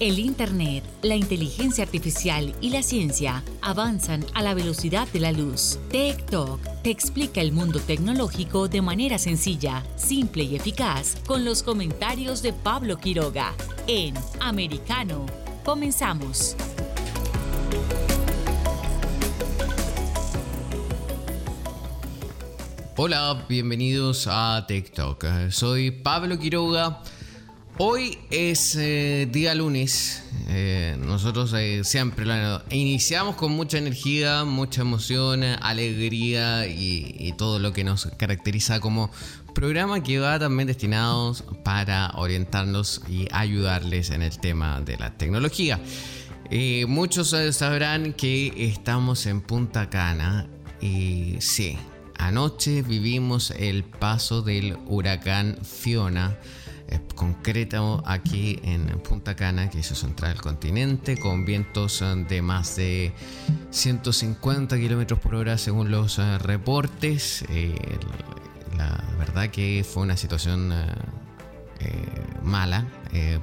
El Internet, la inteligencia artificial y la ciencia avanzan a la velocidad de la luz. Talk te explica el mundo tecnológico de manera sencilla, simple y eficaz con los comentarios de Pablo Quiroga en Americano. Comenzamos. Hola, bienvenidos a Talk. Soy Pablo Quiroga Hoy es eh, día lunes. Eh, nosotros eh, siempre iniciamos con mucha energía, mucha emoción, alegría y, todo lo que nos caracteriza como programa que va también destinados para orientarnos y ayudarles en el tema de la tecnología. muchos sabrán que estamos en Punta Cana y sí, anoche vivimos el paso del huracán Fiona concreto aquí en Punta Cana, que es central del continente, con vientos eh, de más de 150 kilómetros por hora según los eh, reportes. Eh, la verdad que fue una situación mala,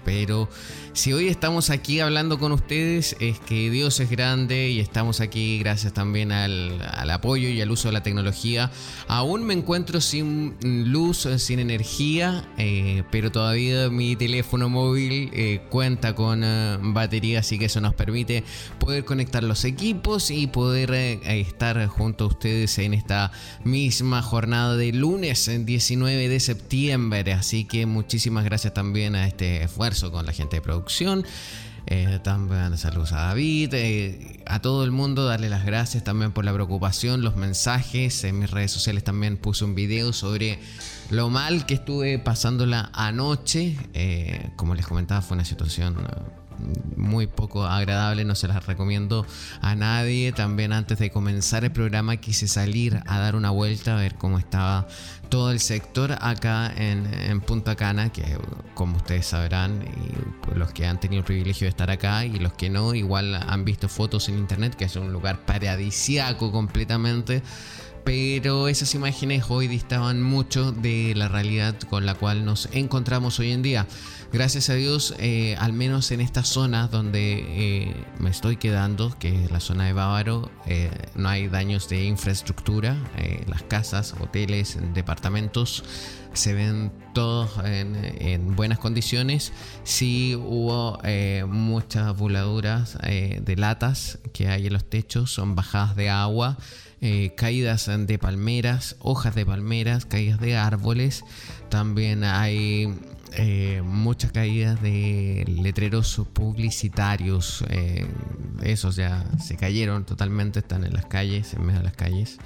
pero si hoy estamos aquí hablando con ustedes es que Dios es grande y estamos aquí gracias también al, apoyo y al uso de la tecnología. Aún me encuentro sin luz, sin energía, eh, pero todavía mi teléfono móvil eh, cuenta con eh, batería, así que eso nos permite poder conectar los equipos y poder estar junto a ustedes en esta misma jornada de lunes 19 de septiembre. Así que muchísimas gracias también a este esfuerzo con la gente de producción eh, también saludos a David, eh, a todo el mundo, darle las gracias también por la preocupación, los mensajes. En mis redes sociales también puse un video sobre lo mal que estuve pasándola anoche. Eh, como les comentaba, fue una situación muy poco agradable, no se las recomiendo a nadie. También antes de comenzar el programa quise salir a dar una vuelta a ver cómo estaba todo el sector acá en, Punta Cana, que como ustedes sabrán, y los que han tenido el privilegio de estar acá y los que no, igual han visto fotos en internet, que es un lugar paradisiaco completamente pero esas imágenes hoy distaban mucho de la realidad con la cual nos encontramos hoy en día. Gracias a Dios, eh, al menos en esta zona donde eh, me estoy quedando, que es la zona de Bávaro, eh, no hay daños de infraestructura, las casas, hoteles, departamentos se ven todos en, buenas condiciones. Sí hubo muchas voladuras de latas que hay en los techos, son bajadas de agua. Caídas de palmeras, hojas de palmeras, caídas de árboles. También hay eh, muchas caídas de letreros publicitarios. Eh, esos ya se cayeron totalmente, están en las calles, en medio de las calles.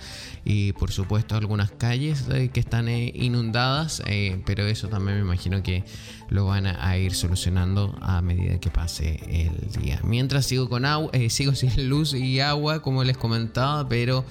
Y por supuesto algunas calles eh, que están inundadas, pero eso también me imagino que lo van a, ir solucionando a medida que pase el día. Mientras sigo con agua, sigo sin luz y agua, como les comentaba, pero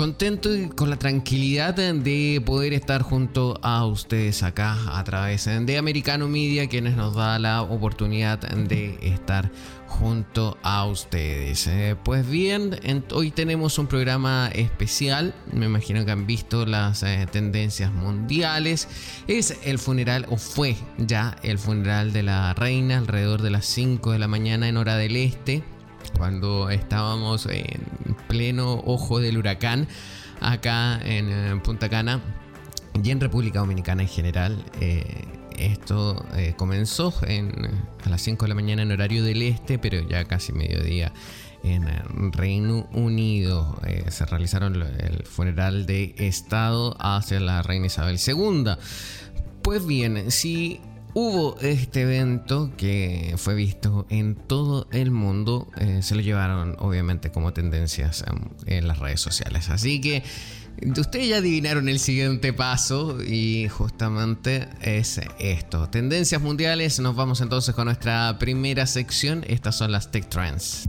Contento y con la tranquilidad de poder estar junto a ustedes acá a través de Americano Media, quienes nos da la oportunidad de estar junto a ustedes. Eh, pues bien, hoy tenemos un programa especial. Me imagino que han visto las eh, tendencias mundiales. Es el funeral, o fue ya el funeral de la reina alrededor de las 5 de la mañana en hora del este cuando estábamos en pleno ojo del huracán acá en Punta Cana y en República Dominicana en general. Eh, esto eh, comenzó a las 5 de la mañana en horario del este, pero ya casi mediodía en Reino Unido. Eh, se realizaron el funeral de Estado hacia la reina Isabel II. Pues bien, si hubo este evento que fue visto en todo el mundo. Eh, se lo llevaron obviamente como tendencias en, las redes sociales. Así que ustedes ya adivinaron el siguiente paso y justamente es esto. Tendencias mundiales. Nos vamos entonces con nuestra primera sección. Estas son las Tech Trends.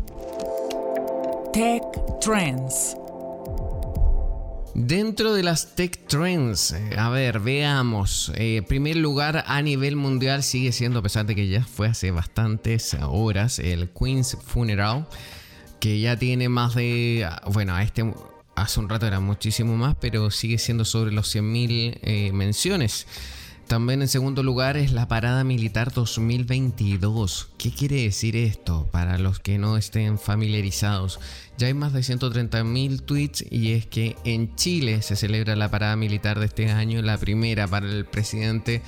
Tech Trends. Dentro de las tech trends, eh, a ver, veamos. Eh, primer lugar a nivel mundial sigue siendo, a pesar de que ya fue hace bastantes horas, el Queen's Funeral, que ya tiene más de, bueno, a este hace un rato era muchísimo más, pero sigue siendo sobre los 100.000 eh, menciones. También en segundo lugar es la Parada Militar 2022. ¿Qué quiere decir esto para los que no estén familiarizados? Ya hay más de 130.000 tweets y es que en Chile se celebra la Parada Militar de este año, la primera para el presidente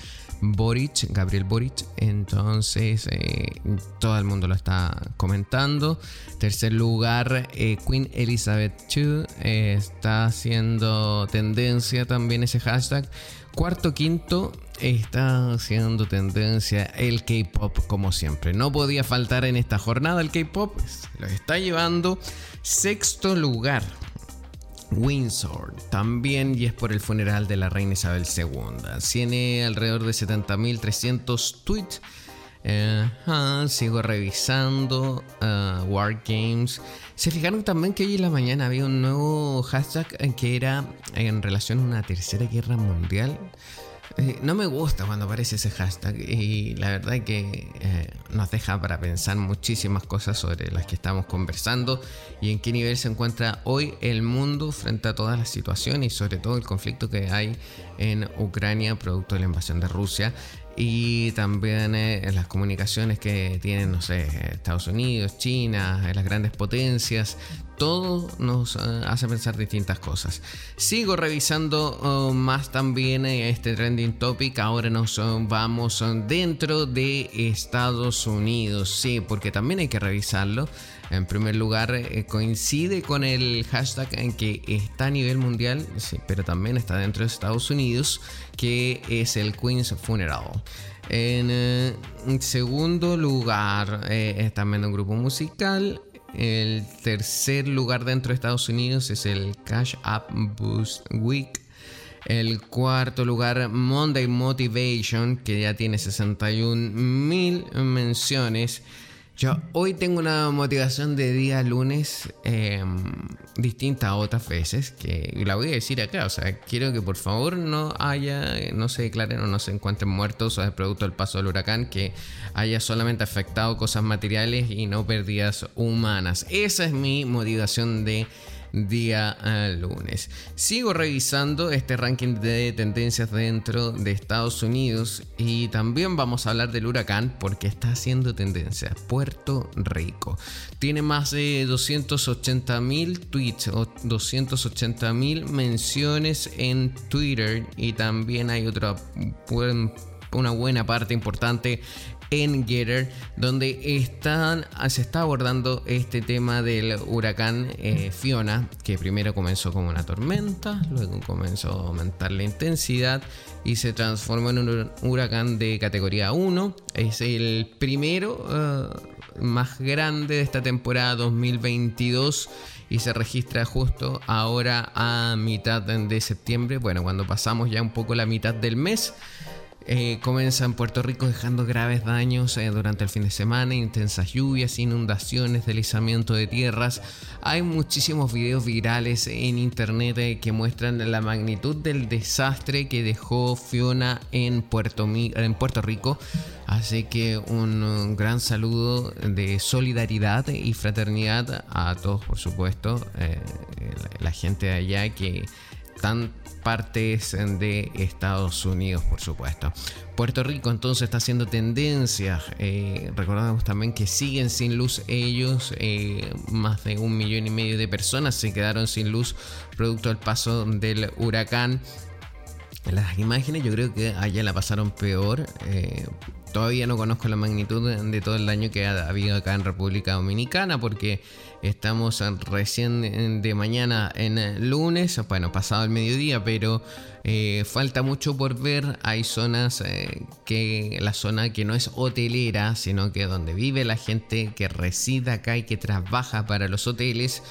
Boric, Gabriel Boric. Entonces, eh, todo el mundo lo está comentando. Tercer lugar, eh, Queen Elizabeth II. Eh, está haciendo tendencia también ese hashtag. Cuarto, quinto, está haciendo tendencia el K-pop como siempre. No podía faltar en esta jornada el K-pop. Lo está llevando sexto lugar. Windsor, también y es por el funeral de la reina Isabel II. Tiene alrededor de 70.300 tweets. Eh, sigo revisando uh, War Games. Se fijaron también que hoy en la mañana había un nuevo hashtag que era en relación a una tercera guerra mundial. Eh, no me gusta cuando aparece ese hashtag y la verdad que eh, nos deja para pensar muchísimas cosas sobre las que estamos conversando y en qué nivel se encuentra hoy el mundo frente a todas las situaciones y sobre todo el conflicto que hay en Ucrania producto de la invasión de Rusia y también eh, en las comunicaciones que tienen, no sé, Estados Unidos, China, las grandes potencias, todo nos eh, hace pensar distintas cosas. Sigo revisando oh, más también eh, este trending topic. Ahora nos oh, vamos oh, dentro de Estados Unidos. Sí, porque también hay que revisarlo. En primer lugar, eh, coincide con el hashtag en que está a nivel mundial, pero también está dentro de Estados Unidos, que es el Queen's Funeral. En segundo lugar, es también un grupo musical. El tercer lugar dentro de Estados Unidos es el Cash App Boost Week. El cuarto lugar, Monday Motivation, que ya tiene 61 mil menciones. Yo hoy tengo una motivación de día lunes em, distinta a otras veces, que la voy a decir acá. O sea, quiero que por favor no haya, no se declaren o no se encuentren muertos o producto del paso del huracán, que haya solamente afectado cosas materiales y no pérdidas humanas. Esa es mi motivación de día lunes. Sigo revisando este ranking de tendencias dentro de Estados Unidos y también vamos a hablar del huracán porque está haciendo tendencia. Puerto Rico tiene más de 280 mil tweets o 280 mil menciones en Twitter y también hay otra buena parte importante en Getter, donde están, se está abordando este tema del huracán eh, Fiona, que primero comenzó como una tormenta, luego comenzó a aumentar la intensidad y se transformó en un huracán de categoría 1. Es el primero eh, más grande de esta temporada 2022 y se registra justo ahora a mitad de septiembre, bueno, cuando pasamos ya un poco la mitad del mes. Eh, comienza en Puerto Rico dejando graves daños eh, durante el fin de semana, intensas lluvias, inundaciones, deslizamiento de tierras. Hay muchísimos videos virales en internet eh, que muestran la magnitud del desastre que dejó Fiona en Puerto, en Puerto Rico. Así que un gran saludo de solidaridad y fraternidad a todos, por supuesto, la gente de allá que están partes de Estados Unidos, por supuesto. Puerto Rico entonces está haciendo tendencia. Eh, recordamos también que siguen sin luz ellos. Eh, más de un millón y medio de personas se quedaron sin luz producto del paso del huracán. Las imágenes yo creo que allá la pasaron peor. Eh, todavía no conozco la magnitud de todo el daño que ha habido acá en República Dominicana porque Estamos recién de mañana en lunes, bueno, pasado el mediodía, pero eh, falta mucho por ver. Hay zonas eh, que la zona que no es hotelera, sino que donde vive la gente que reside acá y que trabaja para los hoteles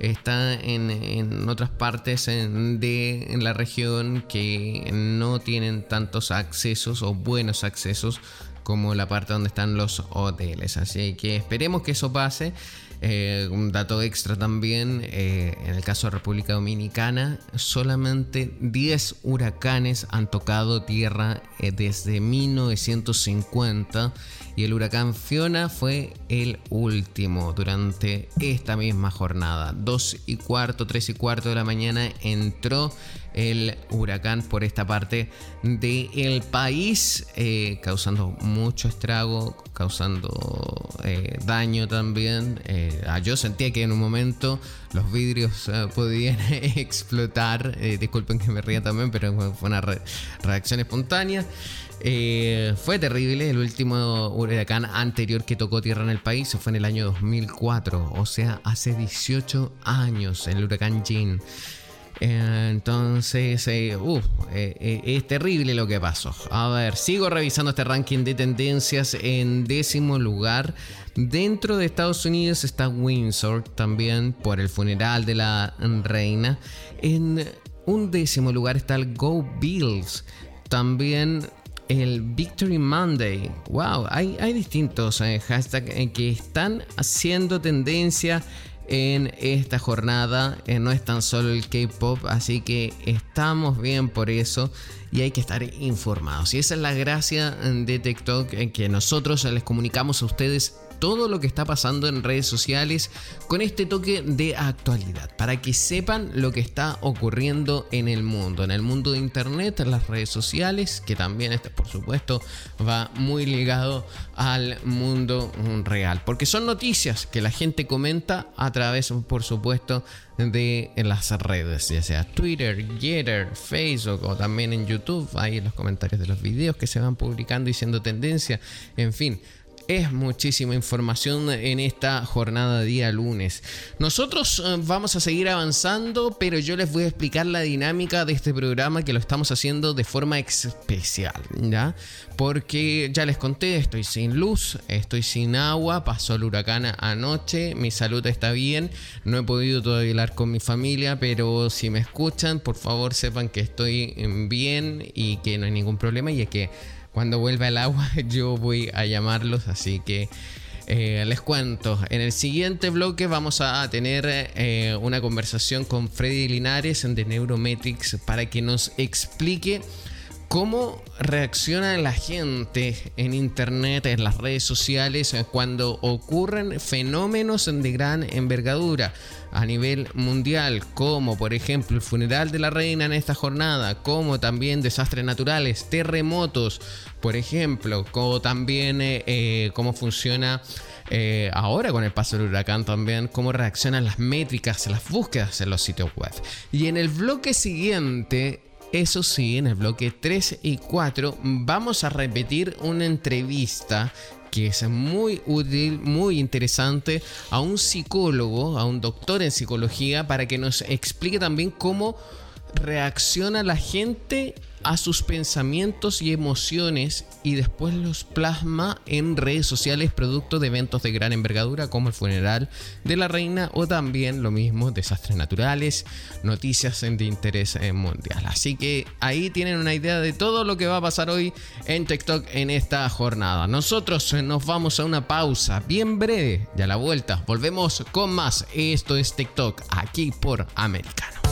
está en, otras partes de la región que no tienen tantos accesos o buenos accesos como la parte donde están los hoteles. Así que esperemos que eso pase. Eh, un dato extra también, eh, en el caso de República Dominicana, solamente 10 huracanes han tocado tierra eh, desde 1950 y el huracán Fiona fue el último durante esta misma jornada. 2 y cuarto, 3 y cuarto de la mañana entró el huracán por esta parte del país, eh, causando mucho estrago, causando eh, daño también. Eh, ah, yo sentía que en un momento los vidrios podían explotar. disculpen que me ría también, pero fue una reacción espontánea. fue terrible, el último huracán anterior que tocó tierra en el país fue en el año 2004, o sea, hace 18 años, el huracán Jean. Entonces, eh, eh, eh, es terrible lo que pasó. A ver, sigo revisando este ranking de tendencias en décimo lugar. Dentro de Estados Unidos está Windsor también por el funeral de la reina. En un décimo lugar está el Go Bills. También el Victory Monday. Wow, hay, hay distintos hashtags que están haciendo tendencia en esta jornada. Eh, no es tan solo el K-Pop, así que estamos bien por eso y hay que estar informados. Y esa es la gracia de TikTok, en que nosotros les comunicamos a ustedes todo lo que está pasando en redes sociales con este toque de actualidad, para que sepan lo que está ocurriendo en el mundo, en el mundo de Internet, en las redes sociales, que también este, por supuesto va muy ligado al mundo real, porque son noticias que la gente comenta a través, por supuesto, de las redes, ya sea Twitter, Getter, Facebook o también en YouTube, ahí en los comentarios de los videos que se van publicando y siendo tendencia, en fin es muchísima información en esta jornada de día lunes. Nosotros eh, vamos a seguir avanzando, pero yo les voy a explicar la dinámica de este programa que lo estamos haciendo de forma especial, ¿ya? Porque ya les conté, estoy sin luz, estoy sin agua, pasó el huracán anoche, mi salud está bien, no he podido todavía hablar con mi familia, pero si me escuchan, por favor sepan que estoy bien y que no hay ningún problema y es que cuando vuelva el agua yo voy a llamarlos, así que eh, les cuento. En el siguiente bloque vamos a tener eh, una conversación con Freddy Linares de Neurometrics para que nos explique cómo reacciona la gente en internet, en las redes sociales, cuando ocurren fenómenos de gran envergadura a nivel mundial, como por ejemplo el funeral de la reina en esta jornada, como también desastres naturales, terremotos, por ejemplo, como también eh, eh, cómo funciona eh, ahora con el paso del huracán también, cómo reaccionan las métricas, las búsquedas en los sitios web. Y en el bloque siguiente eso sí, en el bloque 3 y 4 vamos a repetir una entrevista que es muy útil, muy interesante a un psicólogo, a un doctor en psicología, para que nos explique también cómo reacciona la gente a sus pensamientos y emociones y después los plasma en redes sociales producto de eventos de gran envergadura como el funeral de la reina o también lo mismo desastres naturales, noticias de interés eh, mundial. Así que ahí tienen una idea de todo lo que va a pasar hoy en TikTok en esta jornada. Nosotros eh, nos vamos a una pausa bien breve y a la vuelta volvemos con más. Esto es TikTok aquí por Americano.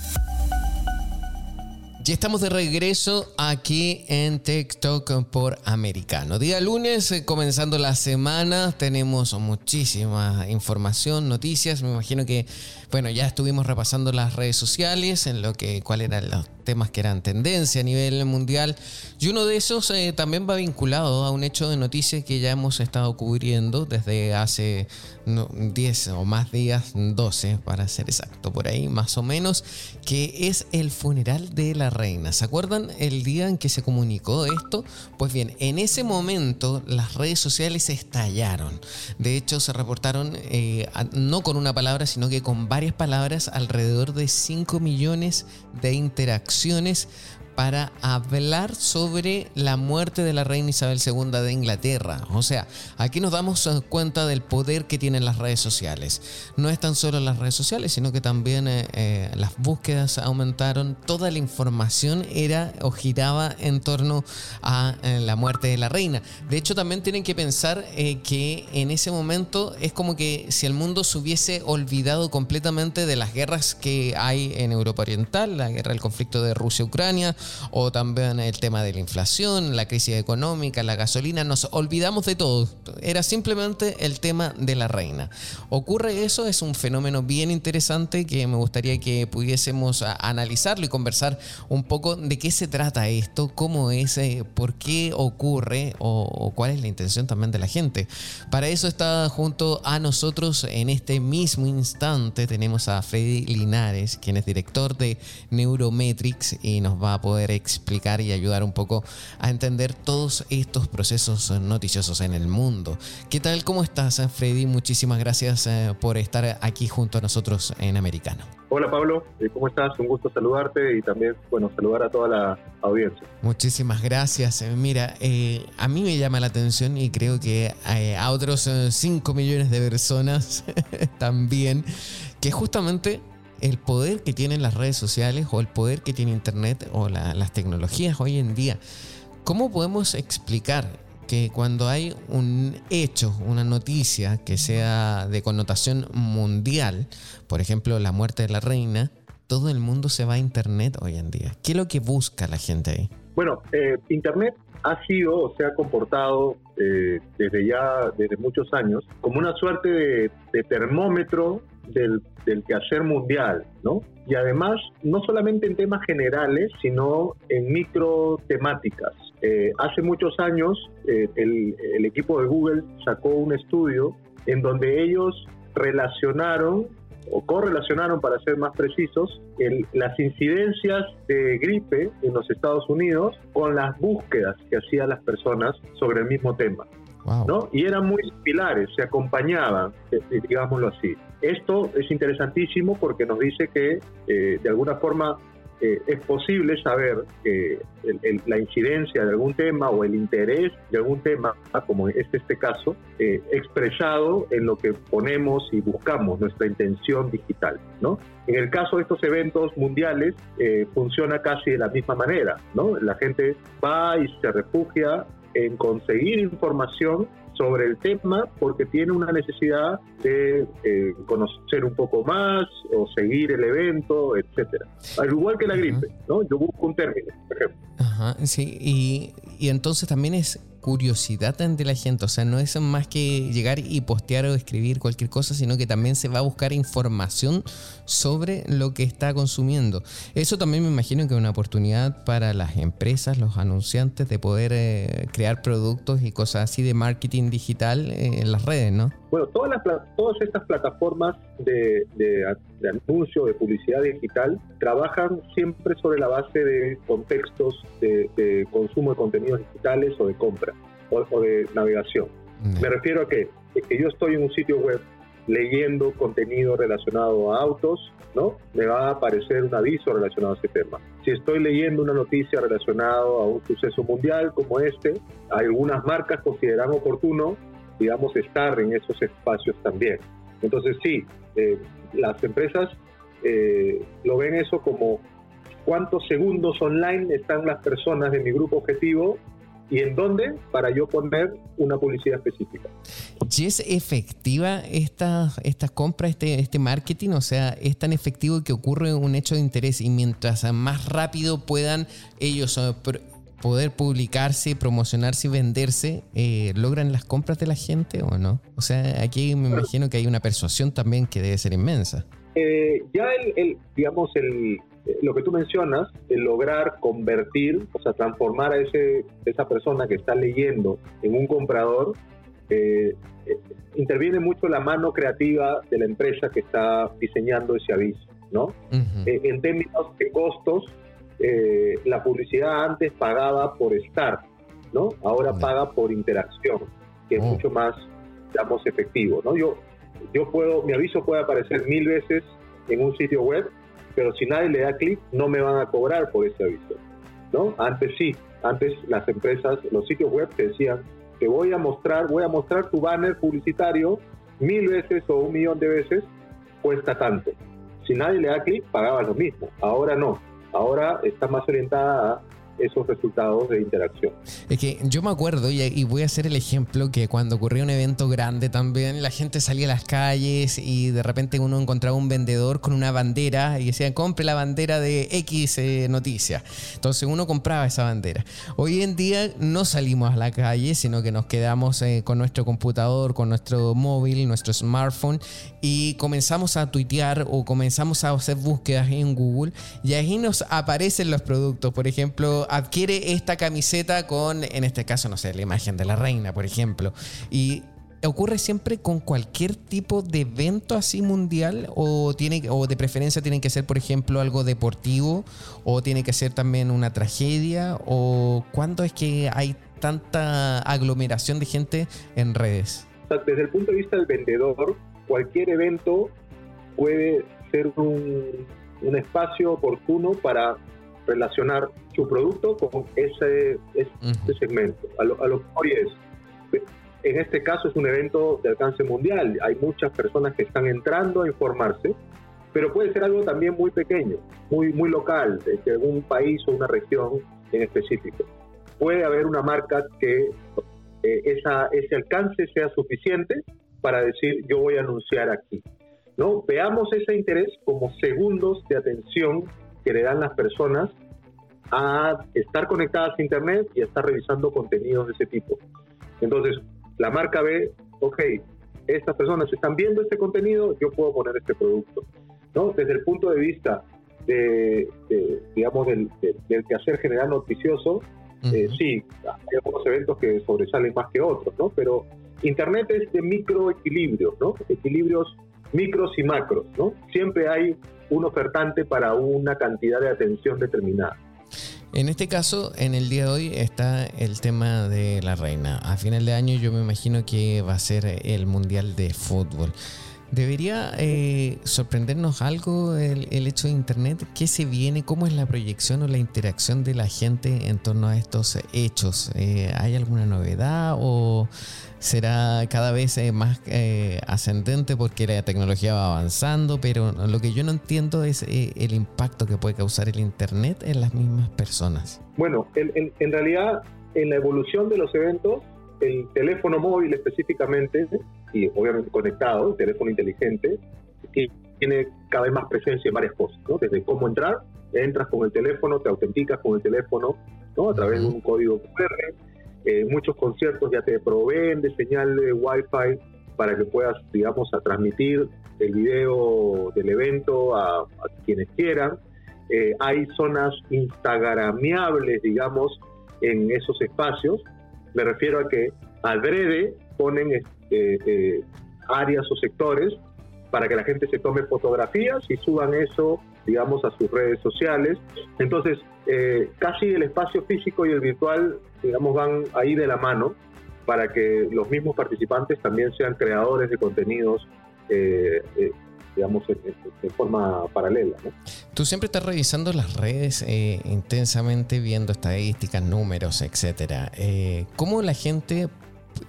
Ya estamos de regreso aquí en TikTok por Americano. Día lunes, eh, comenzando la semana, tenemos muchísima información, noticias. Me imagino que, bueno, ya estuvimos repasando las redes sociales en lo que, cuál eran los temas que eran tendencia a nivel mundial. Y uno de esos eh, también va vinculado a un hecho de noticias que ya hemos estado cubriendo desde hace 10 o más días, 12 para ser exacto, por ahí más o menos, que es el funeral de la reina. ¿Se acuerdan el día en que se comunicó esto? Pues bien, en ese momento las redes sociales estallaron. De hecho, se reportaron eh, no con una palabra, sino que con varias palabras, alrededor de 5 millones de interacciones ocasiones para hablar sobre la muerte de la reina Isabel II de Inglaterra. O sea, aquí nos damos eh, cuenta del poder que tienen las redes sociales. No es tan solo las redes sociales, sino que también eh, eh, las búsquedas aumentaron. Toda la información era o giraba en torno a la muerte de la reina. De hecho, también tienen que pensar que en ese momento es como que si el mundo se hubiese olvidado completamente de las guerras que hay en Europa Oriental, la guerra, el conflicto de Rusia-Ucrania, o también el tema de la inflación, la crisis económica, la gasolina, nos olvidamos de todo. Era simplemente el tema de la reina. Ocurre eso, es un fenómeno bien interesante que me gustaría que pudiésemos analizarlo y conversar un poco de qué se trata esto, cómo es, eh, por qué ocurre o, cuál es la intención también de la gente. Para eso está junto a nosotros en este mismo instante tenemos a Freddy Linares, quien es director de Neurometrics y nos va a poder poder explicar y ayudar un poco a entender todos estos procesos noticiosos en el mundo. ¿Qué tal? ¿Cómo estás, Freddy? Muchísimas gracias eh, por estar aquí junto a nosotros en Americano. Hola Pablo, eh, ¿cómo estás? Un gusto saludarte y también, bueno, saludar a toda la audiencia. Muchísimas gracias. Eh, mira, a mí me llama la atención y creo que a otros 5 millones de personas también, que justamente el poder que tienen las redes sociales o el poder que tiene Internet o las tecnologías hoy en día. ¿Cómo podemos explicar que cuando hay un hecho, una noticia que sea de connotación mundial, por ejemplo la muerte de la reina, todo el mundo se va a Internet hoy en día? ¿Qué es lo que busca la gente ahí? Bueno, eh, Internet ha sido o se ha comportado eh, desde ya, desde muchos años, como una suerte de termómetro del, quehacer mundial, ¿no? Y además, no solamente en temas generales, sino en micro temáticas. Eh, hace muchos años, eh, el, equipo de Google sacó un estudio en donde ellos relacionaron o correlacionaron, para ser más precisos, las incidencias de gripe en los Estados Unidos con las búsquedas que hacían las personas sobre el mismo tema. ¿No? Y eran muy similares, se acompañaban, eh, digámoslo así. Esto es interesantísimo porque nos dice que eh, de alguna forma eh, es posible saber que la incidencia de algún tema o el interés de algún tema, como es este caso, expresado en lo que ponemos y buscamos, nuestra intención digital. ¿no? En el caso de estos eventos mundiales, funciona casi de la misma manera. ¿no? La gente va y se refugia en conseguir información sobre el tema porque tiene una necesidad de eh, conocer un poco más o seguir el evento, etcétera. Al igual que la gripe, ¿no? Yo busco un término, por ejemplo. Ajá, sí, y, y entonces también es curiosidad ante la gente. O sea, no es más que llegar y postear o escribir cualquier cosa, sino que también se va a buscar información sobre lo que está consumiendo. Eso también me imagino que es una oportunidad para las empresas, los anunciantes, de poder eh, crear productos y cosas así de marketing digital eh, en las redes, ¿no? Bueno, todas, las, todas estas plataformas de, de, anuncio, de publicidad digital, trabajan siempre sobre la base de contextos de, de consumo de contenidos digitales o de compra o, de navegación. Me refiero a que, que yo estoy en un sitio web leyendo contenido relacionado a autos, ¿no? Me va a aparecer un aviso relacionado a ese tema. Si estoy leyendo una noticia relacionada a un suceso mundial como este, algunas marcas consideran oportuno, digamos, estar en esos espacios también. Entonces sí, eh, las empresas eh, lo ven eso como cuántos segundos online están las personas de mi grupo objetivo y en dónde para yo poner una publicidad específica. ¿Y es efectiva esta, esta compra, este, este marketing? O sea, es tan efectivo que ocurre un hecho de interés y mientras más rápido puedan ellos eh, poder publicarse, promocionarse y venderse, eh, ¿logran las compras de la gente o no? O sea, aquí me imagino que hay una persuasión también que debe ser inmensa. Eh, ya el, digamos, el, lo que tú mencionas, el lograr convertir, o sea, transformar a ese, esa persona que está leyendo en un comprador, eh, interviene mucho la mano creativa de la empresa que está diseñando ese aviso, ¿no? en términos de costos, eh, la publicidad antes pagaba por estar, ¿no? Ahora paga por interacción, que es oh. mucho más, digamos, efectivo, ¿no? Yo, yo puedo, mi aviso puede aparecer mil veces en un sitio web, pero si nadie le da clic, no me van a cobrar por ese aviso, ¿no? Antes sí, antes las empresas, los sitios web te decían, te voy a mostrar, voy a mostrar tu banner publicitario mil veces o un millón de veces, cuesta tanto. Si nadie le da clic, pagaba lo mismo. Ahora no ahora está más orientada a esos resultados de interacción. Es que yo me acuerdo, y, voy a hacer el ejemplo, que cuando ocurrió un evento grande también, la gente salía a las calles y de repente uno encontraba un vendedor con una bandera y decía, compre la bandera de X eh, noticia. Entonces uno compraba esa bandera. Hoy en día no salimos a la calle, sino que nos quedamos eh, con nuestro computador, con nuestro móvil, nuestro smartphone y comenzamos a tuitear o comenzamos a hacer búsquedas en Google y ahí nos aparecen los productos. Por ejemplo, adquiere esta camiseta con, en este caso, no sé, la imagen de la reina, por ejemplo. Y ocurre siempre con cualquier tipo de evento así mundial o tiene o de preferencia tiene que ser por ejemplo algo deportivo o tiene que ser también una tragedia o cuándo es que hay tanta aglomeración de gente en redes desde el punto de vista del vendedor cualquier evento puede ser un, un espacio oportuno para relacionar su producto con ese, ese segmento. A lo, a lo que hoy es, en este caso es un evento de alcance mundial, hay muchas personas que están entrando a informarse, pero puede ser algo también muy pequeño, muy, muy local, de algún país o una región en específico. Puede haber una marca que eh, esa, ese alcance sea suficiente para decir yo voy a anunciar aquí. ¿no? Veamos ese interés como segundos de atención que le dan las personas a estar conectadas a Internet y a estar revisando contenidos de ese tipo. Entonces, la marca ve, ok, estas personas están viendo este contenido, yo puedo poner este producto. ¿no? Desde el punto de vista de, digamos, del, del, quehacer general noticioso, eh, sí, hay algunos eventos que sobresalen más que otros, ¿no? Pero Internet es de microequilibrios, ¿no? Equilibrios micros y macros, ¿no? Siempre hay un ofertante para una cantidad de atención determinada. En este caso, en el día de hoy está el tema de la reina. A final de año yo me imagino que va a ser el Mundial de Fútbol. ¿Debería eh, sorprendernos algo el, hecho de Internet? ¿Qué se viene? ¿Cómo es la proyección o la interacción de la gente en torno a estos hechos? Eh, ¿Hay alguna novedad o será cada vez eh, más ascendente porque la tecnología va avanzando? Pero lo que yo no entiendo es el impacto que puede causar el Internet en las mismas personas. Bueno, en realidad en la evolución de los eventos el teléfono móvil específicamente, y obviamente conectado, el teléfono inteligente, tiene cada vez más presencia en varias cosas, ¿no? Desde cómo entrar, entras con el teléfono, te autenticas con el teléfono, ¿no? A través de un código QR. Eh, muchos conciertos ya te proveen de señal de Wi-Fi para que puedas, digamos, a transmitir el video del evento a, quienes quieran. Eh, hay zonas instagramiables, digamos, en esos espacios me refiero a que al breve ponen este, eh, áreas o sectores para que la gente se tome fotografías y suban eso, digamos, a sus redes sociales. Entonces, eh, casi el espacio físico y el virtual, digamos, van ahí de la mano para que los mismos participantes también sean creadores de contenidos eh, digamos, de, forma paralela. Tú siempre estás revisando las redes eh, intensamente, viendo estadísticas, números, etcétera. Eh, ¿Cómo la gente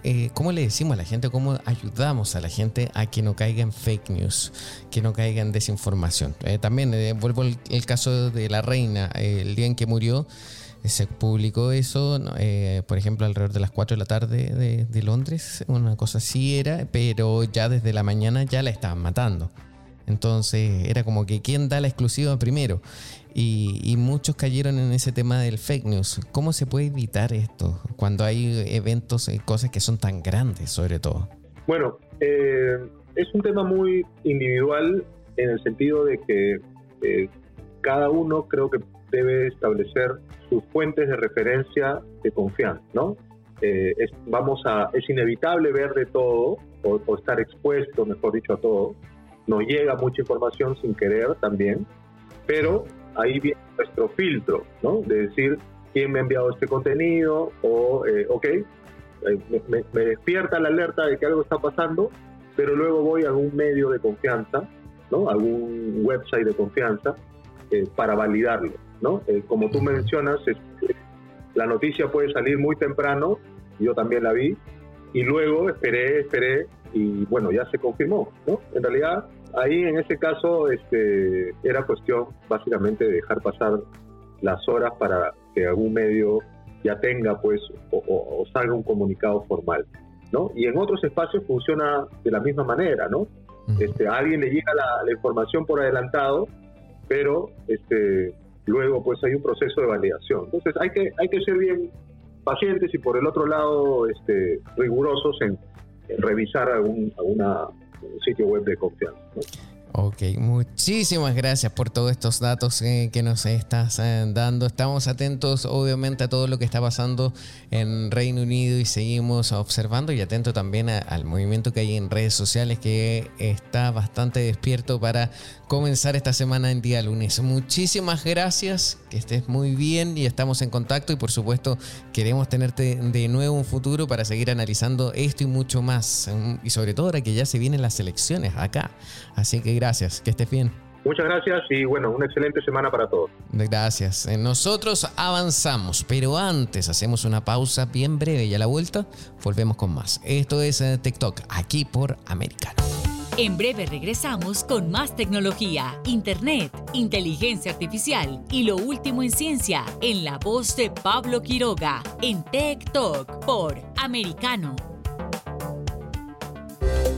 eh, cómo le decimos a la gente, cómo ayudamos a la gente a que no caiga en fake news, que no caiga en desinformación. Eh, también vuelvo el, el, caso de la reina, el día en que murió se publicó eso, por ejemplo, alrededor de las 4 de la tarde de, de, Londres, una cosa así era, pero ya desde la mañana ya la estaban matando. Entonces era como que quién da la exclusiva primero. Y, muchos cayeron en ese tema del fake news. ¿Cómo se puede evitar esto cuando hay eventos y cosas que son tan grandes, sobre todo? Bueno, eh, es un tema muy individual en el sentido de que eh, cada uno creo que debe establecer sus fuentes de referencia de confianza, ¿no? Eh, es, vamos a, es inevitable ver de todo o, o estar expuesto, mejor dicho, a todo. Nos llega mucha información sin querer también, pero ahí viene nuestro filtro, ¿no? De decir quién me ha enviado este contenido o, eh, ok, eh, me, despierta la alerta de que algo está pasando, pero luego voy a algún medio de confianza, ¿no? Algún website de confianza eh, para validarlo, ¿no? como tú mencionas, la noticia puede salir muy temprano, yo también la vi, y luego esperé, esperé, y bueno, ya se confirmó, ¿no? En realidad ahí en ese caso este, era cuestión básicamente de dejar pasar las horas para que algún medio ya tenga pues o, salga un comunicado formal, ¿no? Y en otros espacios funciona de la misma manera, ¿no? Este, a alguien le llega la, información por adelantado, pero este, luego pues hay un proceso de validación. Entonces hay que, hay que ser bien pacientes y por el otro lado este, rigurosos en, revisar algún, alguna sitio web de confianza. Ok, muchísimas gracias por todos estos datos eh, que nos estás eh, dando. Estamos atentos obviamente a todo lo que está pasando en Reino Unido y seguimos observando y atento también al movimiento que hay en redes sociales que está bastante despierto para comenzar esta semana en día lunes. Muchísimas gracias, que estés muy bien y estamos en contacto y por supuesto queremos tenerte de nuevo un futuro para seguir analizando esto y mucho más y sobre todo ahora que ya se vienen las elecciones acá. Así que gracias, que estés bien. Muchas gracias y bueno, una excelente semana para todos. Gracias. Eh, nosotros avanzamos, pero antes hacemos una pausa bien breve y a la vuelta volvemos con más. Esto es eh, TikTok, aquí por Americano. En breve regresamos con más tecnología, internet, inteligencia artificial y lo último en ciencia en la voz de Pablo Quiroga en TikTok por Americano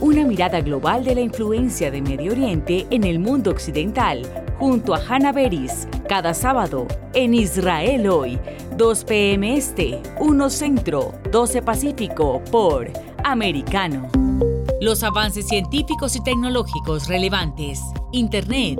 una mirada global de la influencia de Medio Oriente en el mundo occidental, junto a Hannah Beris, cada sábado en Israel hoy, 2 p.m. Este, 1 Centro, 12 Pacífico, por Americano. Los avances científicos y tecnológicos relevantes, Internet,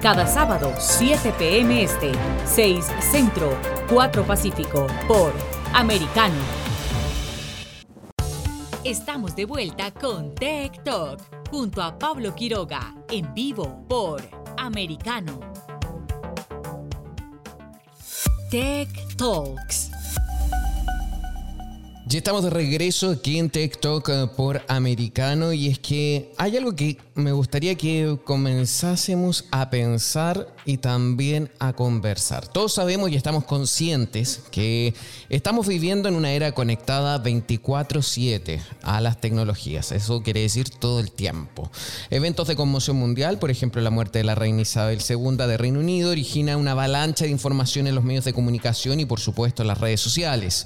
Cada sábado, 7 p.m. Este, 6 Centro, 4 Pacífico, por Americano. Estamos de vuelta con Tech Talk, junto a Pablo Quiroga, en vivo por Americano. Tech Talks. Ya estamos de regreso aquí en TikTok eh, por Americano y es que hay algo que me gustaría que comenzásemos a pensar y también a conversar. Todos sabemos y estamos conscientes que estamos viviendo en una era conectada 24/7 a las tecnologías. Eso quiere decir todo el tiempo. Eventos de conmoción mundial, por ejemplo la muerte de la reina Isabel II de Reino Unido, origina una avalancha de información en los medios de comunicación y por supuesto en las redes sociales.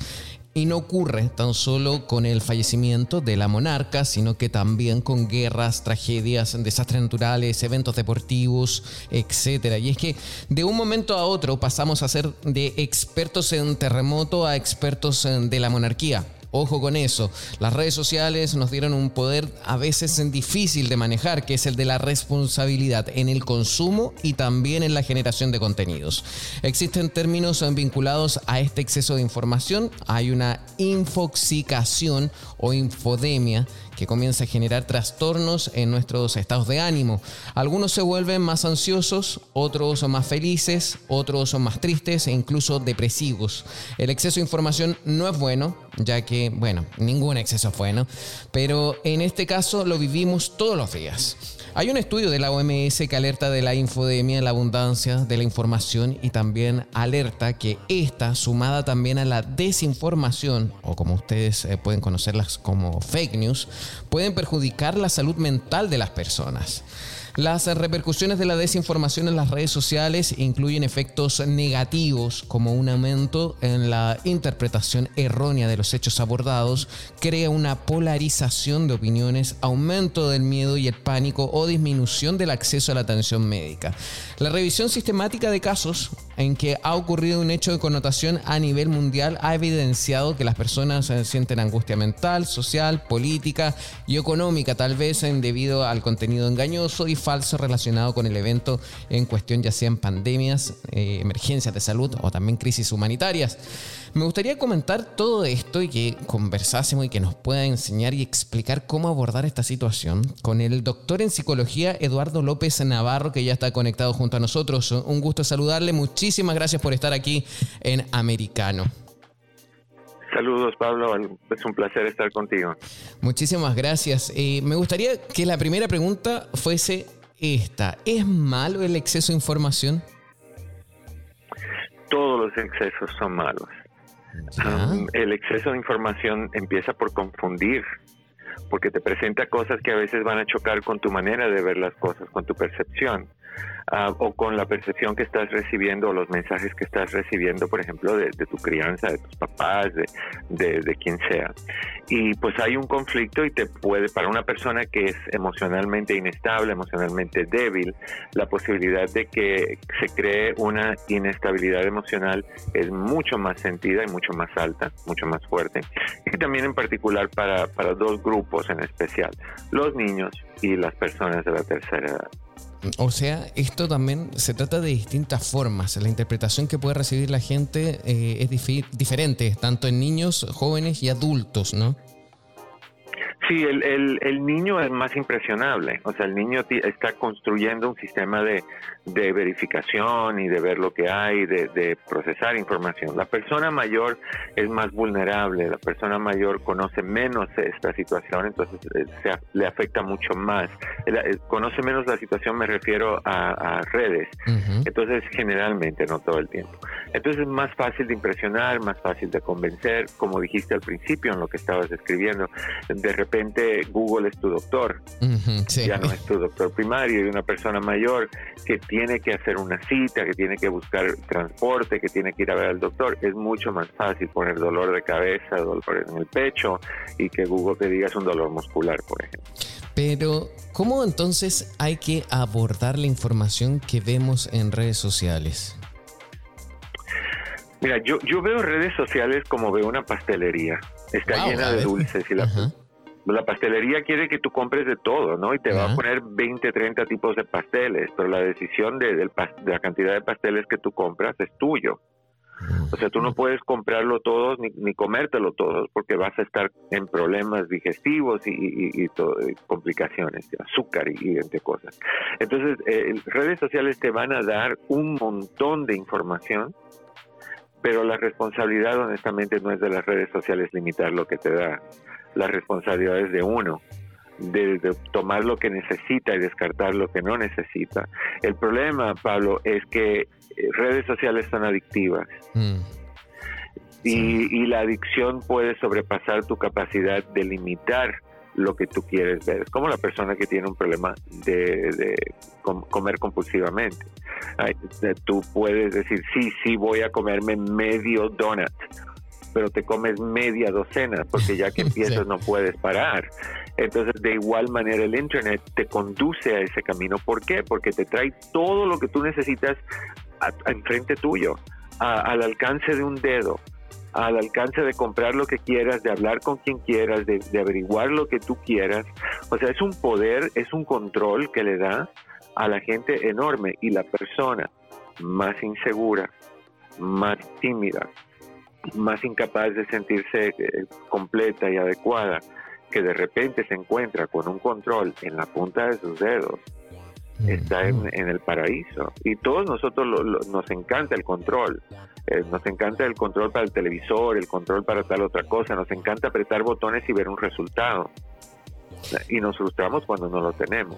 Y no ocurre tan solo con el fallecimiento de la monarca, sino que también con guerras, tragedias, desastres naturales, eventos deportivos, etc. Y es que de un momento a otro pasamos a ser de expertos en terremoto a expertos de la monarquía. Ojo con eso, las redes sociales nos dieron un poder a veces difícil de manejar, que es el de la responsabilidad en el consumo y también en la generación de contenidos. Existen términos vinculados a este exceso de información, hay una infoxicación o infodemia que comienza a generar trastornos en nuestros estados de ánimo. Algunos se vuelven más ansiosos, otros son más felices, otros son más tristes e incluso depresivos. El exceso de información no es bueno, ya que, bueno, ningún exceso es bueno, pero en este caso lo vivimos todos los días. Hay un estudio de la OMS que alerta de la infodemia, la abundancia de la información y también alerta que esta, sumada también a la desinformación, o como ustedes eh, pueden conocerlas como fake news, pueden perjudicar la salud mental de las personas. Las repercusiones de la desinformación en las redes sociales incluyen efectos negativos como un aumento en la interpretación errónea de los hechos abordados, crea una polarización de opiniones, aumento del miedo y el pánico o disminución del acceso a la atención médica. La revisión sistemática de casos en que ha ocurrido un hecho de connotación a nivel mundial ha evidenciado que las personas eh, sienten angustia mental, social, política y económica, tal vez debido al contenido engañoso y falso relacionado con el evento en cuestión, ya sean pandemias, eh, emergencias de salud o también crisis humanitarias. Me gustaría comentar todo esto y que conversásemos y que nos pueda enseñar y explicar cómo abordar esta situación con el doctor en psicología Eduardo López Navarro, que ya está conectado junto a nosotros. Un gusto saludarle. Muchísimas gracias por estar aquí en Americano. Saludos, Pablo. Es un placer estar contigo. Muchísimas gracias. Eh, me gustaría que la primera pregunta fuese esta. ¿Es malo el exceso de información? Todos los excesos son malos el exceso de información empieza por confundir, porque te presenta cosas que a veces van a chocar con tu manera de ver las cosas, con tu percepción. Ah, o con la percepción que estás recibiendo o los mensajes que estás recibiendo, por ejemplo, de, tu crianza, de tus papás, de, de, quien sea. Y pues hay un conflicto y te puede, para una persona que es emocionalmente inestable, emocionalmente débil, la posibilidad de que se cree una inestabilidad emocional es mucho más sentida y mucho más alta, mucho más fuerte. Y también en particular para, para dos grupos en especial, los niños y las personas de la tercera edad. O sea, esto también se trata de distintas formas. La interpretación que puede recibir la gente eh, es diferente, tanto en niños, jóvenes y adultos, ¿no? Sí, el, el, el, niño es más impresionable. O sea, el niño está construyendo un sistema de, de verificación y de ver lo que hay, de, de, procesar información. La persona mayor es más vulnerable, la persona mayor conoce menos esta situación, entonces eh, se, le afecta mucho más. Eh, conoce menos la situación, me refiero a, a redes. Entonces, generalmente, no todo el tiempo. Entonces, es más fácil de impresionar, más fácil de convencer, como dijiste al principio en lo que estabas escribiendo. De repente, Google es tu doctor, ya no es tu doctor primario, y una persona mayor que tiene que hacer una cita, que tiene que buscar transporte, que tiene que ir a ver al doctor, es mucho más fácil poner dolor de cabeza, dolor en el pecho y que Google te diga es un dolor muscular, por ejemplo. Pero, ¿cómo entonces hay que abordar la información que vemos en redes sociales? Mira, yo, yo veo redes sociales como veo una pastelería. Está llena de dulces y la, la pastelería quiere que tú compres de todo, ¿no? Y te va a poner 20, 30 tipos de pasteles, pero la decisión de, la cantidad de pasteles que tú compras es tuyo. O sea, tú no puedes comprarlo todos ni, comértelo todos porque vas a estar en problemas digestivos y, complicaciones de azúcar y, entre cosas. Entonces, eh, redes sociales te van a dar un montón de información, pero la responsabilidad honestamente no es de las redes sociales limitar lo que te da las responsabilidades de uno, de, tomar lo que necesita y descartar lo que no necesita. El problema, Pablo, es que eh, redes sociales son adictivas. Mm. Y, la adicción puede sobrepasar tu capacidad de limitar lo que tú quieres ver. Es como la persona que tiene un problema de, comer compulsivamente. tú puedes decir, sí, sí, voy a comerme medio donut pero te comes media docena porque ya que empiezas no puedes parar. Entonces, de igual manera, el Internet te conduce a ese camino. ¿Por qué? Porque te trae todo lo que tú necesitas enfrente tuyo, al alcance de un dedo al alcance de comprar lo que quieras, de hablar con quien quieras, de, averiguar lo que tú quieras. O sea, es un poder, es un control que le da a la gente enorme y la persona más insegura, más tímida, más incapaz de sentirse eh, completa y adecuada, que de repente se encuentra con un control en la punta de sus dedos, está en, el paraíso. Y todos nosotros nos encanta el control. Eh, nos encanta el control para el televisor, el control para tal otra cosa. Nos encanta apretar botones y ver un resultado. Y nos frustramos cuando no lo tenemos.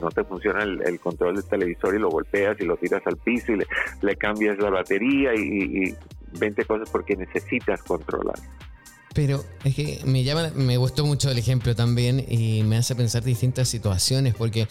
no te funciona el, control del televisor y lo golpeas y lo tiras al piso y le, cambias la batería y, y 20 cosas porque necesitas controlar. Pero es que me llama, me gustó mucho el ejemplo también y me hace pensar distintas situaciones porque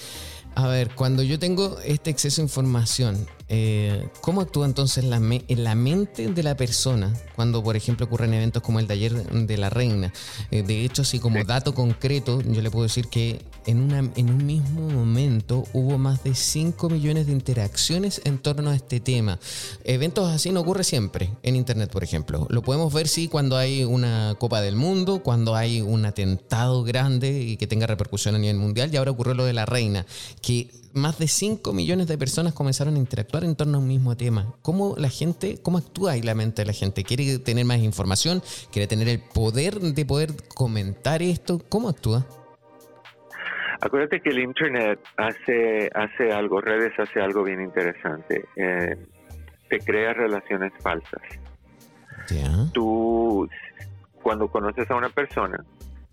a ver, cuando yo tengo este exceso de información, eh, ¿cómo actúa entonces la en la mente de la persona cuando, por ejemplo, ocurren eventos como el de ayer de la reina? Eh, de hecho, así como dato concreto, yo le puedo decir que en, una, en un mismo momento hubo más de 5 millones de interacciones en torno a este tema. Eventos así no ocurre siempre en Internet, por ejemplo. Lo podemos ver, sí, cuando hay una Copa del Mundo, cuando hay un atentado grande y que tenga repercusión a nivel mundial, y ahora ocurrió lo de la reina que más de 5 millones de personas comenzaron a interactuar en torno a un mismo tema. ¿Cómo la gente, cómo actúa ahí la mente de la gente? ¿Quiere tener más información? ¿Quiere tener el poder de poder comentar esto? ¿Cómo actúa? Acuérdate que el Internet hace, hace algo, redes hace algo bien interesante. Eh, te crea relaciones falsas. Tú, cuando conoces a una persona,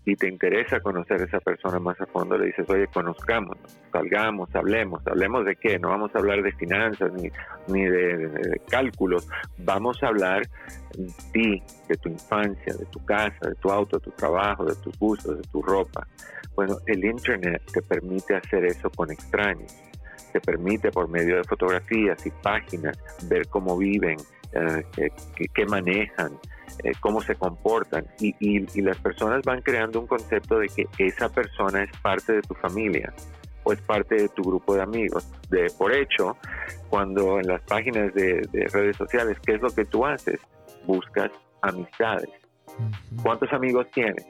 y te interesa conocer a esa persona más a fondo, le dices, oye, conozcamos, salgamos, hablemos, hablemos de qué, no vamos a hablar de finanzas ni, ni de, cálculos, vamos a hablar de ti, de tu infancia, de tu casa, de tu auto, de tu trabajo, de tus gustos, de tu ropa. Bueno, el Internet te permite hacer eso con extraños, te permite por medio de fotografías y páginas ver cómo viven, eh, qué manejan, eh, cómo se comportan y, y, las personas van creando un concepto de que esa persona es parte de tu familia o es parte de tu grupo de amigos. De por hecho, cuando en las páginas de, redes sociales, ¿qué es lo que tú haces? Buscas amistades. ¿Cuántos amigos tienes?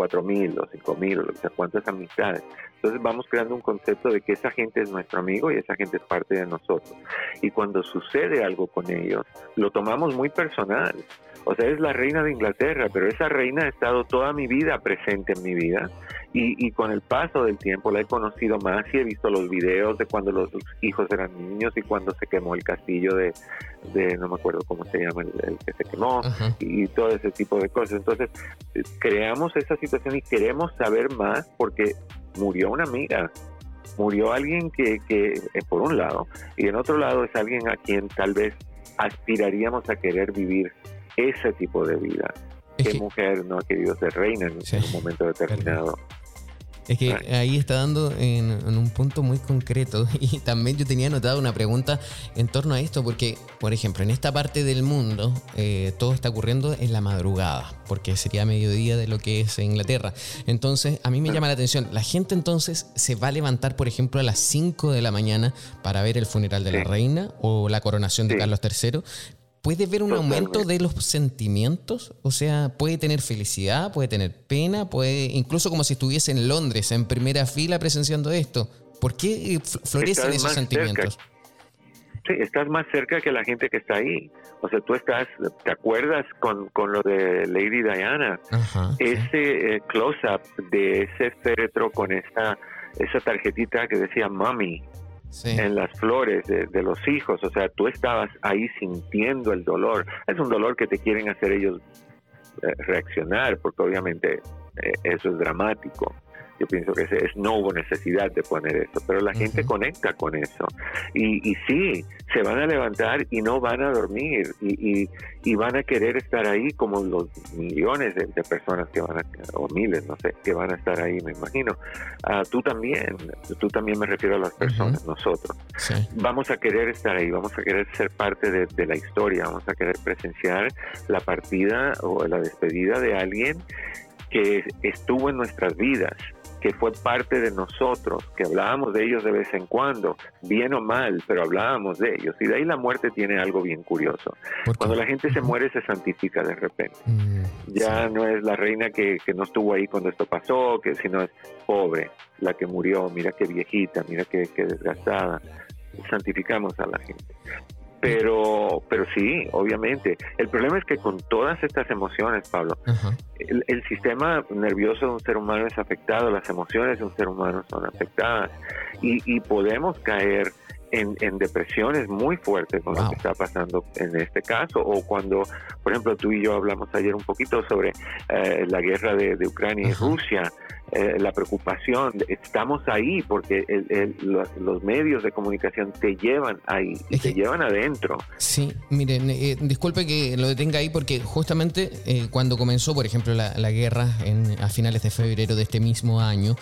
Cuatro mil o cinco mil o lo que sea, ¿cuántas amistades? Entonces vamos creando un concepto de que esa gente es nuestro amigo y esa gente es parte de nosotros. Y cuando sucede algo con ellos, lo tomamos muy personal. O sea, es la reina de Inglaterra, pero esa reina ha estado toda mi vida presente en mi vida y, con el paso del tiempo la he conocido más y he visto los videos de cuando los hijos eran niños y cuando se quemó el castillo de, no me acuerdo cómo se llama, el, que se quemó y todo ese tipo de cosas. Entonces, creamos esa situación y queremos saber más porque murió una amiga, murió alguien que, que eh, por un lado, y en otro lado es alguien a quien tal vez aspiraríamos a querer vivir ese tipo de vida. ¿Qué mujer no ha querido ser reina en, un momento determinado? Es que ahí está dando en, un punto muy concreto. Y también yo tenía anotado una pregunta en torno a esto porque, por ejemplo, en esta parte del mundo eh, todo está ocurriendo en la madrugada porque sería mediodía de lo que es Inglaterra. Entonces, a mí me llama la atención, la gente entonces se va a levantar, por ejemplo, a las 5 de la mañana para ver el funeral de la reina o la coronación de Carlos III, ¿Puede ver un aumento de los sentimientos? O sea, puede tener felicidad, puede tener pena, puede, incluso como si estuviese en Londres, en primera fila presenciando esto. ¿Por qué eh, florecen esos sentimientos? Sí, estás más cerca que la gente que está ahí. O sea, tú estás, ¿te acuerdas con, con lo de Lady Diana? ese eh, close-up de ese féretro con esa, esa tarjetita que decía Mommy en las flores de, los hijos, o sea, tú estabas ahí sintiendo el dolor. Es un dolor que te quieren hacer ellos eh, reaccionar, porque obviamente eh, eso es dramático. Yo pienso que es, no hubo necesidad de poner eso, pero la gente conecta con eso. Y, y, sí, se van a levantar y no van a dormir y, y, van a querer estar ahí como los millones de, personas que van a, o miles, no sé, que van a estar ahí, me imagino. Uh, tú también, tú también me refiero a las personas, nosotros. Vamos a querer estar ahí, vamos a querer ser parte de, de la historia, vamos a querer presenciar la partida o la despedida de alguien que estuvo en nuestras vidas que fue parte de nosotros, que hablábamos de ellos de vez en cuando, bien o mal, pero hablábamos de ellos. Y de ahí la muerte tiene algo bien curioso. Cuando la gente se muere se santifica de repente. Mm, ya no es la reina que, que, no estuvo ahí cuando esto pasó, que sino es pobre, la que murió, mira qué viejita, mira qué, qué desgastada. Santificamos a la gente. Pero, pero sí, obviamente. El problema es que con todas estas emociones, Pablo, el, sistema nervioso de un ser humano es afectado, las emociones de un ser humano son afectadas y, y podemos caer en, en, depresiones muy fuertes con lo que está pasando en este caso, o cuando, por ejemplo, tú y yo hablamos ayer un poquito sobre eh, la guerra de, Ucrania y Rusia, eh, la preocupación, estamos ahí porque los, medios de comunicación te llevan ahí, te llevan adentro. Sí, miren, eh, disculpe que lo detenga ahí porque justamente cuando comenzó, por ejemplo, la, la guerra en, a finales de febrero de este mismo año,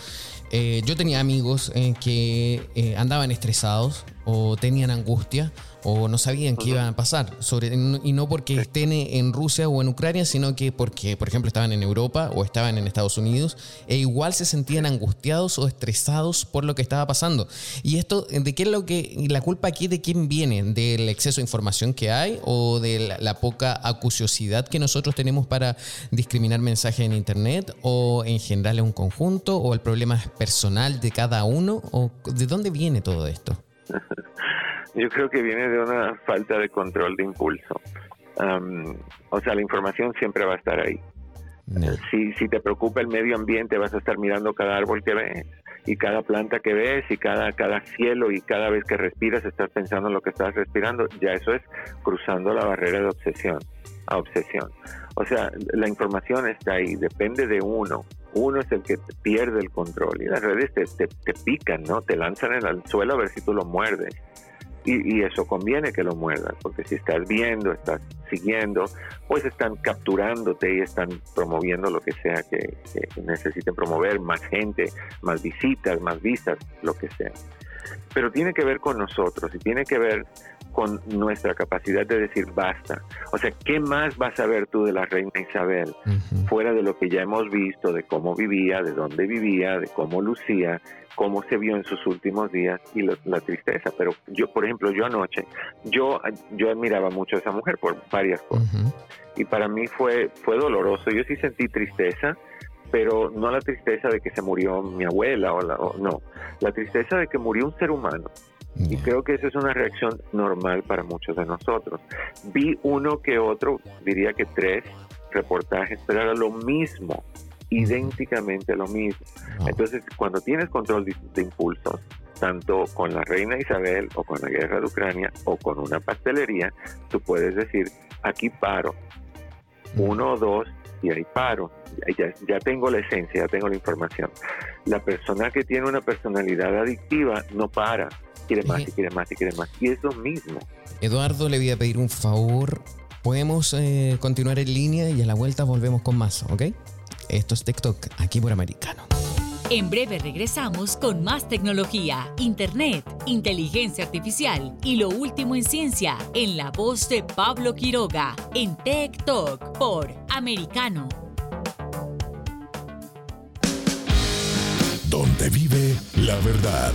yo tenía amigos que andaban estresados o tenían angustia o no sabían qué iba a pasar. Sobre, y no porque estén en Rusia o en Ucrania, sino que porque, por ejemplo, estaban en Europa o estaban en Estados Unidos e igual se sentían angustiados o estresados por lo que estaba pasando. ¿Y esto de qué es lo que, la culpa aquí de quién viene? ¿Del exceso de información que hay o de la, poca acuciosidad que nosotros tenemos para discriminar mensajes en Internet o en general en un conjunto o el problema personal de cada uno? ¿O de dónde viene todo esto? Yo creo que viene de una falta de control de impulso. o sea, la información siempre va a estar ahí. Si, si te preocupa el medio ambiente, vas a estar mirando cada árbol que ves y cada planta que ves y cada, cada cielo y cada vez que respiras estás pensando en lo que estás respirando. Ya eso es cruzando la barrera de obsesión a obsesión. O sea, la información está ahí, depende de uno. Uno es el que pierde el control y las redes te, te, pican, ¿no? Te lanzan en el suelo a ver si tú lo muerdes. Y, eso conviene que lo muerdas, porque si estás viendo, estás siguiendo, pues están capturándote y están promoviendo lo que sea que, que necesiten promover, más gente, más visitas, más vistas, lo que sea. Pero tiene que ver con nosotros y tiene que ver con nuestra capacidad de decir basta. O sea, ¿qué más vas a ver tú de la reina Isabel? Fuera de lo que ya hemos visto, de cómo vivía, de dónde vivía, de cómo lucía, cómo se vio en sus últimos días y la tristeza. Pero yo, por ejemplo, yo anoche, yo, yo admiraba mucho a esa mujer por varias cosas. Y para mí fue, fue doloroso. Yo sí sentí tristeza, pero no la tristeza de que se murió mi abuela o, la, o no, la tristeza de que murió un ser humano y creo que esa es una reacción normal para muchos de nosotros. Vi uno que otro, diría que tres reportajes, pero era lo mismo, idénticamente lo mismo. Entonces, cuando tienes control de, impulsos, tanto con la reina Isabel o con la guerra de Ucrania o con una pastelería, tú puedes decir, aquí paro, uno o dos, y ahí paro. Ya, ya, tengo la esencia, ya tengo la información. La persona que tiene una personalidad adictiva no para, quiere más, y quiere más, y quiere más. Y es lo mismo. Eduardo, le voy a pedir un favor. Podemos eh, continuar en línea y a la vuelta volvemos con más, ¿ok? Esto es TikTok, aquí por Americano. En breve regresamos con más tecnología, internet, inteligencia artificial y lo último en ciencia en la voz de Pablo Quiroga en Tech Talk por Americano. Donde vive la verdad.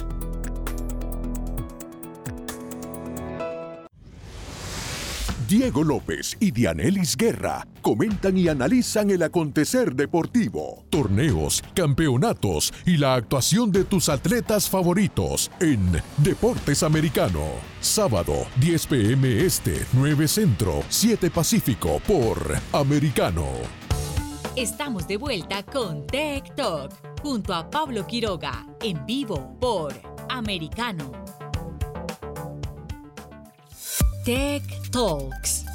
Diego López y Dianelis Guerra comentan y analizan el acontecer deportivo, torneos, campeonatos y la actuación de tus atletas favoritos en Deportes Americano. Sábado, 10 pm este, 9 centro, 7 pacífico por Americano. Estamos de vuelta con Tech Talk junto a Pablo Quiroga en vivo por Americano. Tech Talks.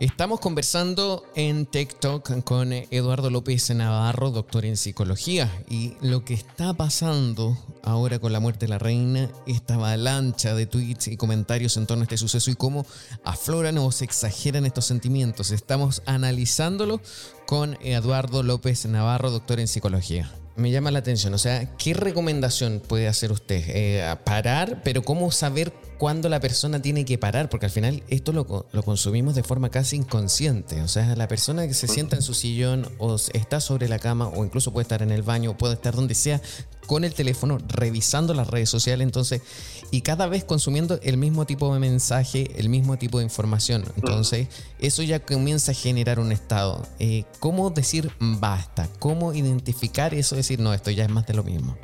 Estamos conversando en TikTok con Eduardo López Navarro, doctor en psicología, y lo que está pasando ahora con la muerte de la reina, esta avalancha de tweets y comentarios en torno a este suceso y cómo afloran o se exageran estos sentimientos. Estamos analizándolo con Eduardo López Navarro, doctor en psicología me llama la atención. O sea, ¿qué recomendación puede hacer usted? Eh, parar, pero ¿cómo saber cuándo la persona tiene que parar? Porque al final esto lo, lo, consumimos de forma casi inconsciente. O sea, la persona que se sienta en su sillón o está sobre la cama o incluso puede estar en el baño, puede estar donde sea, con el teléfono, revisando las redes sociales, entonces, y cada vez consumiendo el mismo tipo de mensaje, el mismo tipo de información. Entonces, eso ya comienza a generar un estado. Eh, ¿Cómo decir basta? ¿Cómo identificar eso? Decir, no, esto ya es más de lo mismo.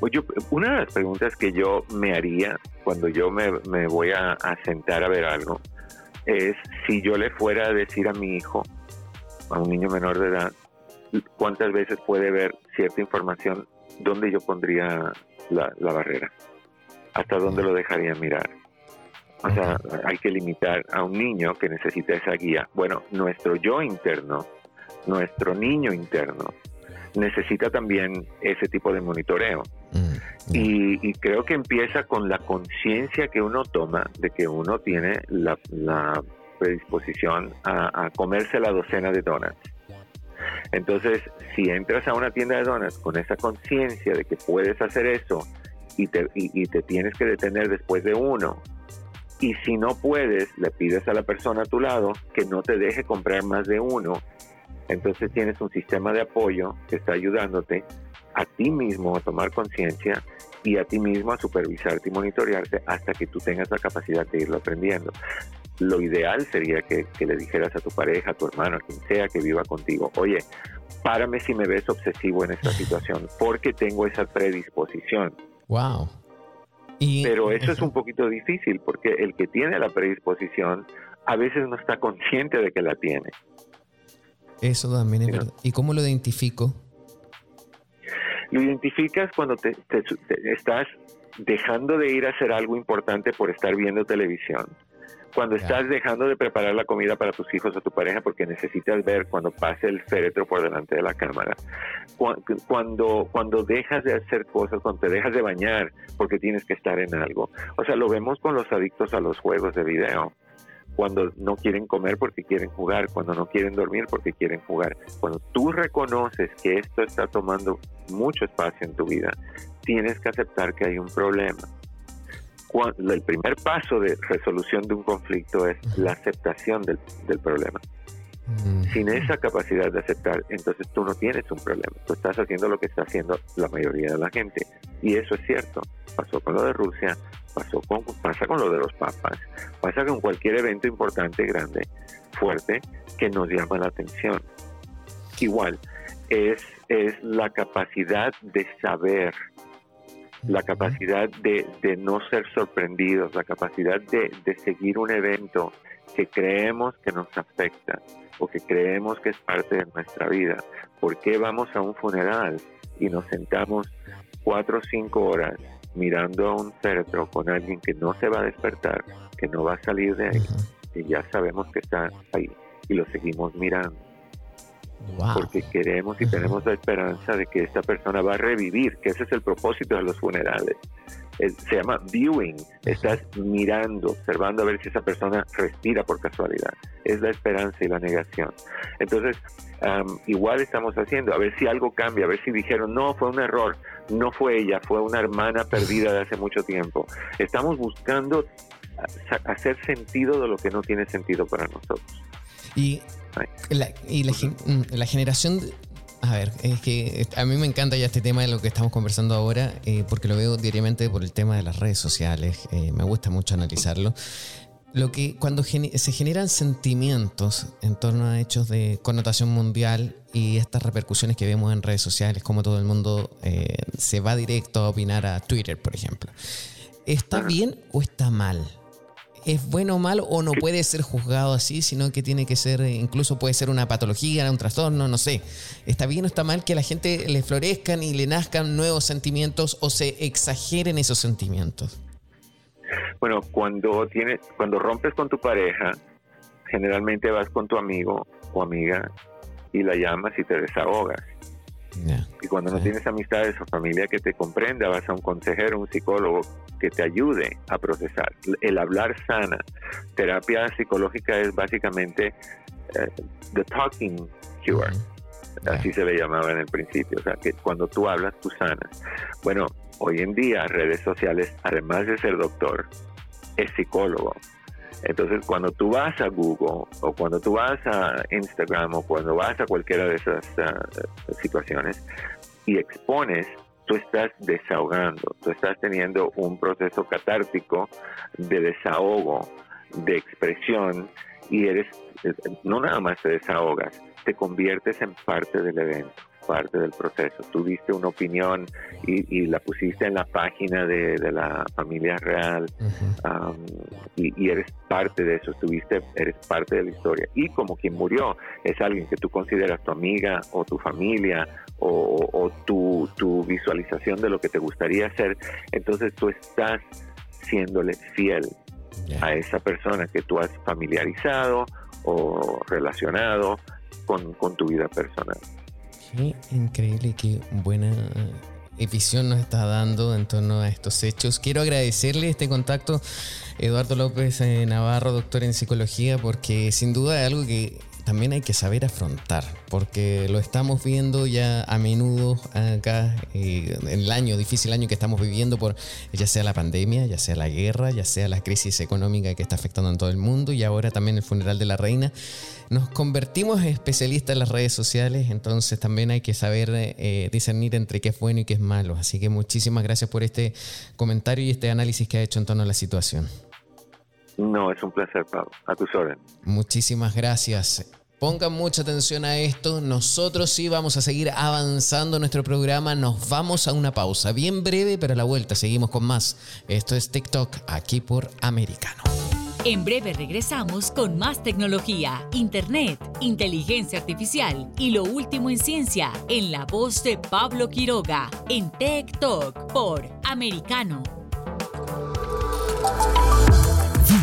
Pues una de las preguntas que yo me haría cuando yo me, voy a, a sentar a ver algo es si yo le fuera a decir a mi hijo, a un niño menor de edad, cuántas veces puede ver cierta información ¿dónde yo pondría la, barrera? ¿Hasta dónde lo dejaría mirar? O sea, hay que limitar a un niño que necesita esa guía. Bueno, nuestro yo interno, nuestro niño interno, necesita también ese tipo de monitoreo. Mm, y, creo que empieza con la conciencia que uno toma de que uno tiene la, predisposición a, comerse la docena de donuts. Entonces, si entras a una tienda de donas con esa conciencia de que puedes hacer eso y, te tienes que detener después de uno, y si no puedes, le pides a la persona a tu lado que no te deje comprar más de uno, entonces tienes un sistema de apoyo que está ayudándote a ti mismo a tomar conciencia y a ti mismo a supervisarte y monitorearte hasta que tú tengas la capacidad de irlo aprendiendo lo ideal sería que, le dijeras a tu pareja, a tu hermano, a quien sea que viva contigo, oye, párame si me ves obsesivo en esta situación, porque tengo esa predisposición. Wow. Pero eso es un poquito difícil, porque el que tiene la predisposición a veces no está consciente de que la tiene. Eso también es verdad. ¿Y cómo lo identifico? Lo identificas cuando te, estás dejando de ir a hacer algo importante por estar viendo televisión. Cuando estás dejando de preparar la comida para tus hijos o tu pareja porque necesitas ver cuando pase el féretro por delante de la cámara, cuando, cuando dejas de hacer cosas, cuando te dejas de bañar porque tienes que estar en algo. O sea, lo vemos con los adictos a los juegos de video cuando no quieren comer porque quieren jugar, cuando no quieren dormir porque quieren jugar. Cuando tú reconoces que esto está tomando mucho espacio en tu vida, tienes que aceptar que hay un problema el primer paso de resolución de un conflicto es la aceptación del, problema. Sin esa capacidad de aceptar, entonces tú no tienes un problema. Tú estás haciendo lo que está haciendo la mayoría de la gente. Y eso es cierto. Pasó con lo de Rusia, pasó con, pasa con lo de los papas, pasa con cualquier evento importante, grande, fuerte, que nos llama la atención. Igual, es, es la capacidad de saber la capacidad de, no ser sorprendidos, la capacidad de, seguir un evento que creemos que nos afecta o que creemos que es parte de nuestra vida. ¿Por qué vamos a un funeral y nos sentamos cuatro o cinco horas mirando a un féretro con alguien que no se va a despertar, que no va a salir de ahí, y ya sabemos que está ahí y lo seguimos mirando? Porque queremos y tenemos la esperanza de que esta persona va a revivir, que ese es el propósito de los funerales. Se llama viewing, estás mirando, observando a ver si esa persona respira por casualidad. Es la esperanza y la negación. Entonces, igual estamos haciendo, a ver si algo cambia, a ver si dijeron, no, fue un error, no fue ella, fue una hermana perdida de hace mucho tiempo. Estamos buscando hacer sentido de lo que no tiene sentido para nosotros. Y la, y la, mm, la generación A ver, es que a mí me encanta ya este tema de lo que estamos conversando ahora, eh, porque lo veo diariamente por el tema de las redes sociales. Eh, me gusta mucho analizarlo. Lo que cuando se generan sentimientos en torno a hechos de connotación mundial y estas repercusiones que vemos en redes sociales, como todo el mundo eh, se va directo a opinar a Twitter, por ejemplo, ¿está bien o está mal? Es bueno o malo o no puede ser juzgado así, sino que tiene que ser, incluso puede ser una patología, un trastorno, no sé. ¿Está bien o está mal que a la gente le florezcan y le nazcan nuevos sentimientos o se exageren esos sentimientos? Bueno, cuando tienes, cuando rompes con tu pareja, generalmente vas con tu amigo o amiga y la llamas y te desahogas. Y cuando no tienes amistades o familia que te comprenda, vas a un consejero, un psicólogo que te ayude a procesar. El hablar sana. Terapia psicológica es básicamente eh, the talking cure. Así se le llamaba en el principio. O sea, que cuando tú hablas, tú sanas. Bueno, hoy en día, redes sociales, además de ser doctor, es psicólogo. Entonces, cuando tú vas a Google o cuando tú vas a Instagram o cuando vas a cualquiera de esas ah, situaciones y expones tú estás desahogando, tú estás teniendo un proceso catártico de desahogo, de expresión, y eres, no nada más te desahogas, te conviertes en parte del evento parte del proceso. Tú diste una opinión y, la pusiste en la página de, la familia real y, eres parte de eso, estuviste, eres parte de la historia. Y como quien murió es alguien que tú consideras tu amiga o tu familia o, tu, tu visualización de lo que te gustaría hacer, entonces tú estás siéndole fiel a esa persona que tú has familiarizado o relacionado con, con tu vida personal. Qué increíble, qué buena eh, visión nos está dando en torno a estos hechos. Quiero agradecerle este contacto, Eduardo López eh, Navarro, doctor en psicología, porque sin duda es algo que también hay que saber afrontar, porque lo estamos viendo ya a menudo acá eh, en el año, difícil año que estamos viviendo por ya sea la pandemia, ya sea la guerra, ya sea la crisis económica que está afectando a todo el mundo y ahora también el funeral de la reina. Nos convertimos en especialistas en las redes sociales, entonces también hay que saber eh, discernir entre qué es bueno y qué es malo. Así que muchísimas gracias por este comentario y este análisis que ha hecho en torno a la situación. No, es un placer, Pablo. A tus órdenes. Muchísimas gracias. Pongan mucha atención a esto. Nosotros sí vamos a seguir avanzando nuestro programa. Nos vamos a una pausa bien breve, pero a la vuelta seguimos con más. Esto es TikTok aquí por Americano. En breve regresamos con más tecnología, internet, inteligencia artificial y lo último en ciencia en la voz de Pablo Quiroga en TikTok por Americano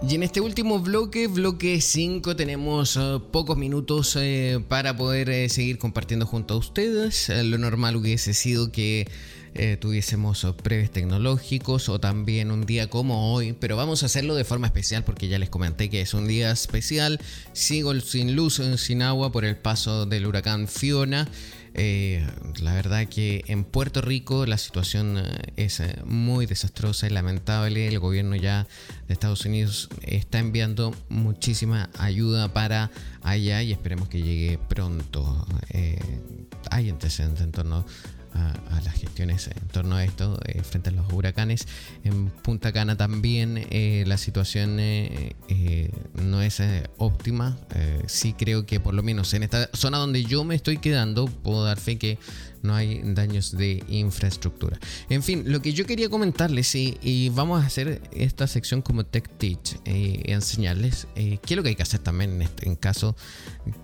Y en este último bloque, bloque 5, tenemos eh, pocos minutos eh, para poder eh, seguir compartiendo junto a ustedes. lo normal hubiese sido que tuviésemos breves tecnológicos o también un día como hoy, pero vamos a hacerlo de forma especial porque ya les comenté que es un día especial. Sigo sin luz, sin agua por el paso del huracán Fiona. Eh, la verdad que en Puerto Rico la situación eh, es muy desastrosa y lamentable. El gobierno ya de Estados Unidos está enviando muchísima ayuda para allá y esperemos que llegue pronto. hay antecedentes en torno las gestiones en torno a esto eh, frente a los huracanes. En Punta Cana también eh, la situación eh, no es óptima. sí creo que por lo menos en esta zona donde yo me estoy quedando puedo dar fe que no hay daños de infraestructura. En fin, lo que yo quería comentarles y, vamos a hacer esta sección como Tech Teach y enseñarles qué es lo que hay que hacer también en, este, en caso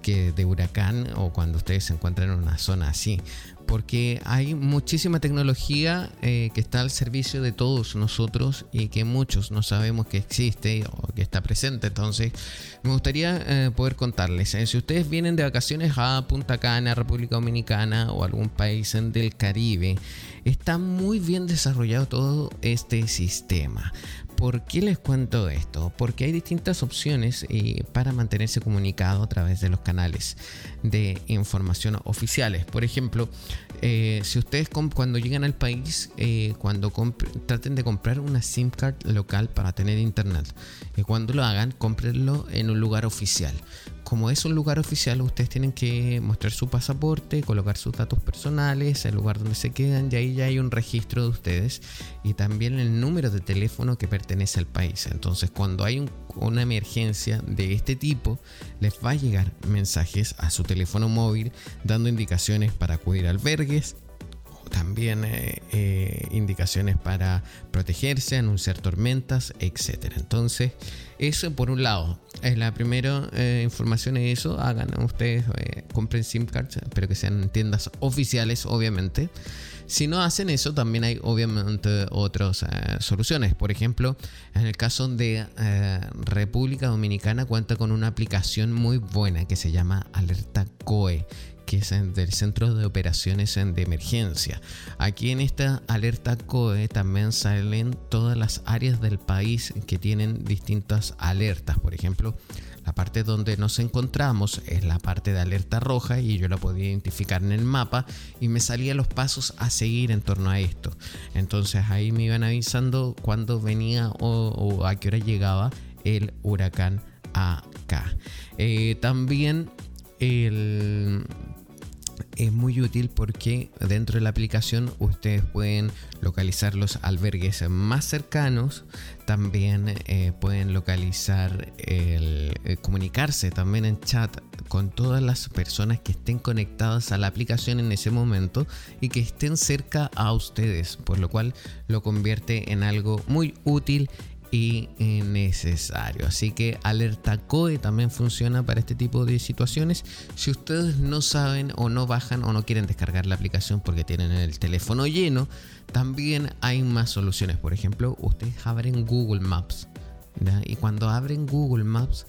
que de huracán o cuando ustedes se encuentran en una zona así porque hay muchísima tecnología eh, que está al servicio de todos nosotros y que muchos no sabemos que existe o que está presente. Entonces, me gustaría eh, poder contarles, eh, si ustedes vienen de vacaciones a Punta Cana, República Dominicana o algún país del Caribe, está muy bien desarrollado todo este sistema. ¿Por qué les cuento esto? Porque hay distintas opciones eh, para mantenerse comunicado a través de los canales de información oficiales. Por ejemplo, eh, si ustedes cuando llegan al país, eh, cuando traten de comprar una SIM card local para tener internet, cuando lo hagan, cómprenlo en un lugar oficial como es un lugar oficial, ustedes tienen que mostrar su pasaporte, colocar sus datos personales, el lugar donde se quedan, y ahí ya hay un registro de ustedes y también el número de teléfono que pertenece al país. Entonces, cuando hay una emergencia de este tipo, les va a llegar mensajes a su teléfono móvil dando indicaciones para acudir a albergues, también eh, eh, indicaciones para protegerse, anunciar tormentas, etc. Entonces, eso por un lado. Es la primera eh, información es eso. Hagan ustedes, compren SIM cards, pero que sean tiendas oficiales, obviamente. Si no hacen eso, también hay obviamente otras soluciones. Por ejemplo, en el caso de República Dominicana cuenta con una aplicación muy buena que se llama Alerta COE que es del Centro de Operaciones de Emergencia. Aquí en esta alerta COE también salen todas las áreas del país que tienen distintas alertas. Por ejemplo, la parte donde nos encontramos es la parte de alerta roja y yo la podía identificar en el mapa y me salían los pasos a seguir en torno a esto. Entonces ahí me iban avisando cuándo venía o, a qué hora llegaba el huracán acá. Eh, también es muy útil porque dentro de la aplicación ustedes pueden localizar los albergues más cercanos, también eh, pueden localizar, el, eh, comunicarse también en chat con todas las personas que estén conectadas a la aplicación en ese momento y que estén cerca a ustedes, por lo cual lo convierte en algo muy útil y necesario. Así que Alerta COE también funciona para este tipo de situaciones. Si ustedes no saben o no bajan o no quieren descargar la aplicación porque tienen el teléfono lleno, también hay más soluciones. Por ejemplo, ustedes abren Google Maps. Y cuando abren Google Maps,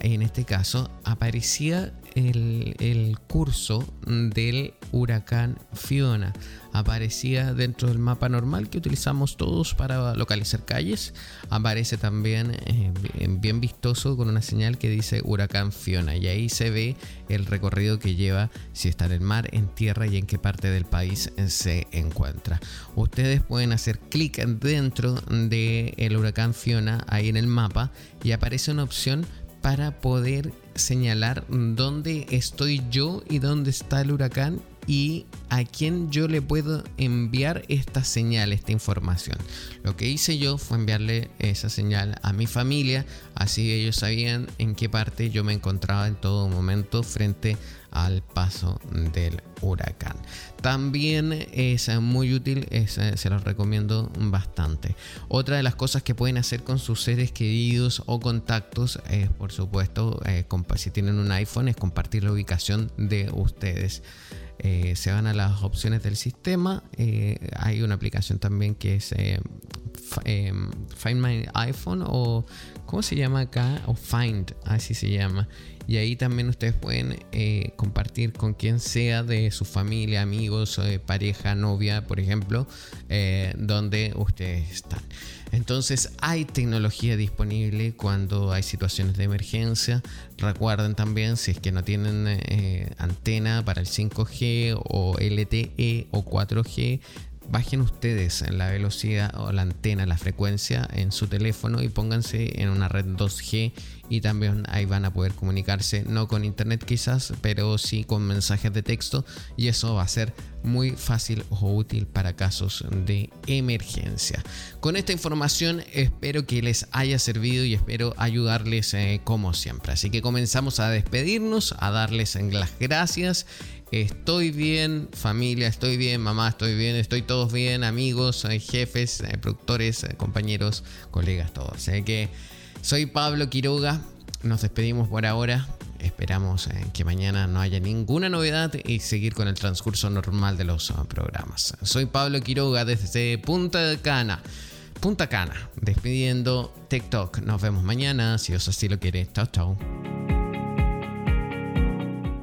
en este caso, aparecía el, el curso del huracán Fiona aparecía dentro del mapa normal que utilizamos todos para localizar calles. Aparece también eh, bien vistoso con una señal que dice huracán Fiona y ahí se ve el recorrido que lleva si está en el mar, en tierra y en qué parte del país se encuentra. Ustedes pueden hacer clic dentro del el huracán Fiona ahí en el mapa y aparece una opción para poder señalar dónde estoy yo y dónde está el huracán y a quién yo le puedo enviar esta señal, esta información. Lo que hice yo fue enviarle esa señal a mi familia, así ellos sabían en qué parte yo me encontraba en todo momento frente al paso del huracán. También es muy útil, se los recomiendo bastante. Otra de las cosas que pueden hacer con sus seres queridos o contactos es, por supuesto, eh, si tienen un iPhone, es compartir la ubicación de ustedes. Eh, se van a las opciones del sistema. Eh, hay una aplicación también que es em, Find My iPhone o ¿cómo se llama acá? O Find, así se llama. Y ahí también ustedes pueden eh, compartir con quien sea de su familia, amigos, eh, pareja, novia, por ejemplo, eh, donde ustedes están. Entonces hay tecnología disponible cuando hay situaciones de emergencia. Recuerden también si es que no tienen antena para el 5G o LTE o 4G, bajen ustedes la velocidad o la antena, la frecuencia en su teléfono y pónganse en una red 2G y también ahí van a poder comunicarse no con internet quizás, pero sí con mensajes de texto y eso va a ser muy fácil o útil para casos de emergencia. Con esta información espero que les haya servido y espero ayudarles eh, como siempre. Así que comenzamos a despedirnos, a darles las gracias Estoy bien, familia, estoy bien, mamá, estoy bien, estoy todos bien, amigos, eh, jefes, eh, productores, eh, compañeros, colegas, todos. Así que soy Pablo Quiroga, nos despedimos por ahora. Esperamos que mañana no haya ninguna novedad y seguir con el transcurso normal de los programas. Soy Pablo Quiroga desde Punta Cana. Punta Cana, despidiendo TikTok. Nos vemos mañana, si os así lo quiere. Chao, chao.